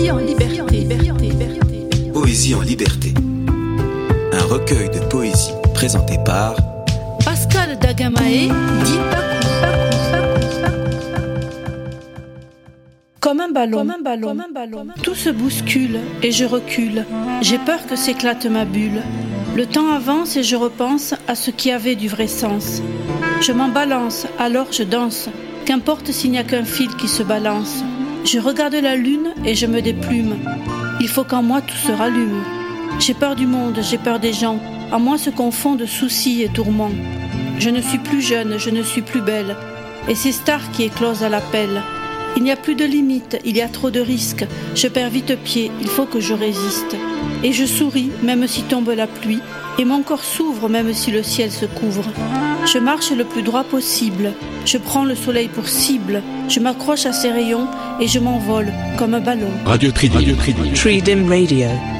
Poésie en liberté. Poésie en liberté. Un recueil de poésie présenté par Pascal Dagamae, dit Comme un ballon, comme un ballon, comme un ballon. Tout se bouscule et je recule. J'ai peur que s'éclate ma bulle. Le temps avance et je repense à ce qui avait du vrai sens. Je m'en balance, alors je danse. Qu'importe s'il n'y a qu'un fil qui se balance. Je regarde la lune et je me déplume. Il faut qu'en moi tout se rallume. J'ai peur du monde, j'ai peur des gens. En moi se confondent soucis et tourments. Je ne suis plus jeune, je ne suis plus belle. Et c'est stars qui éclosent à l'appel. Il n'y a plus de limites, il y a trop de risques. Je perds vite pied, il faut que je résiste. Et je souris, même si tombe la pluie, et mon corps s'ouvre, même si le ciel se couvre. Je marche le plus droit possible, je prends le soleil pour cible, je m'accroche à ses rayons et je m'envole comme un ballon. Radio Tridim. Radio Tridim Radio.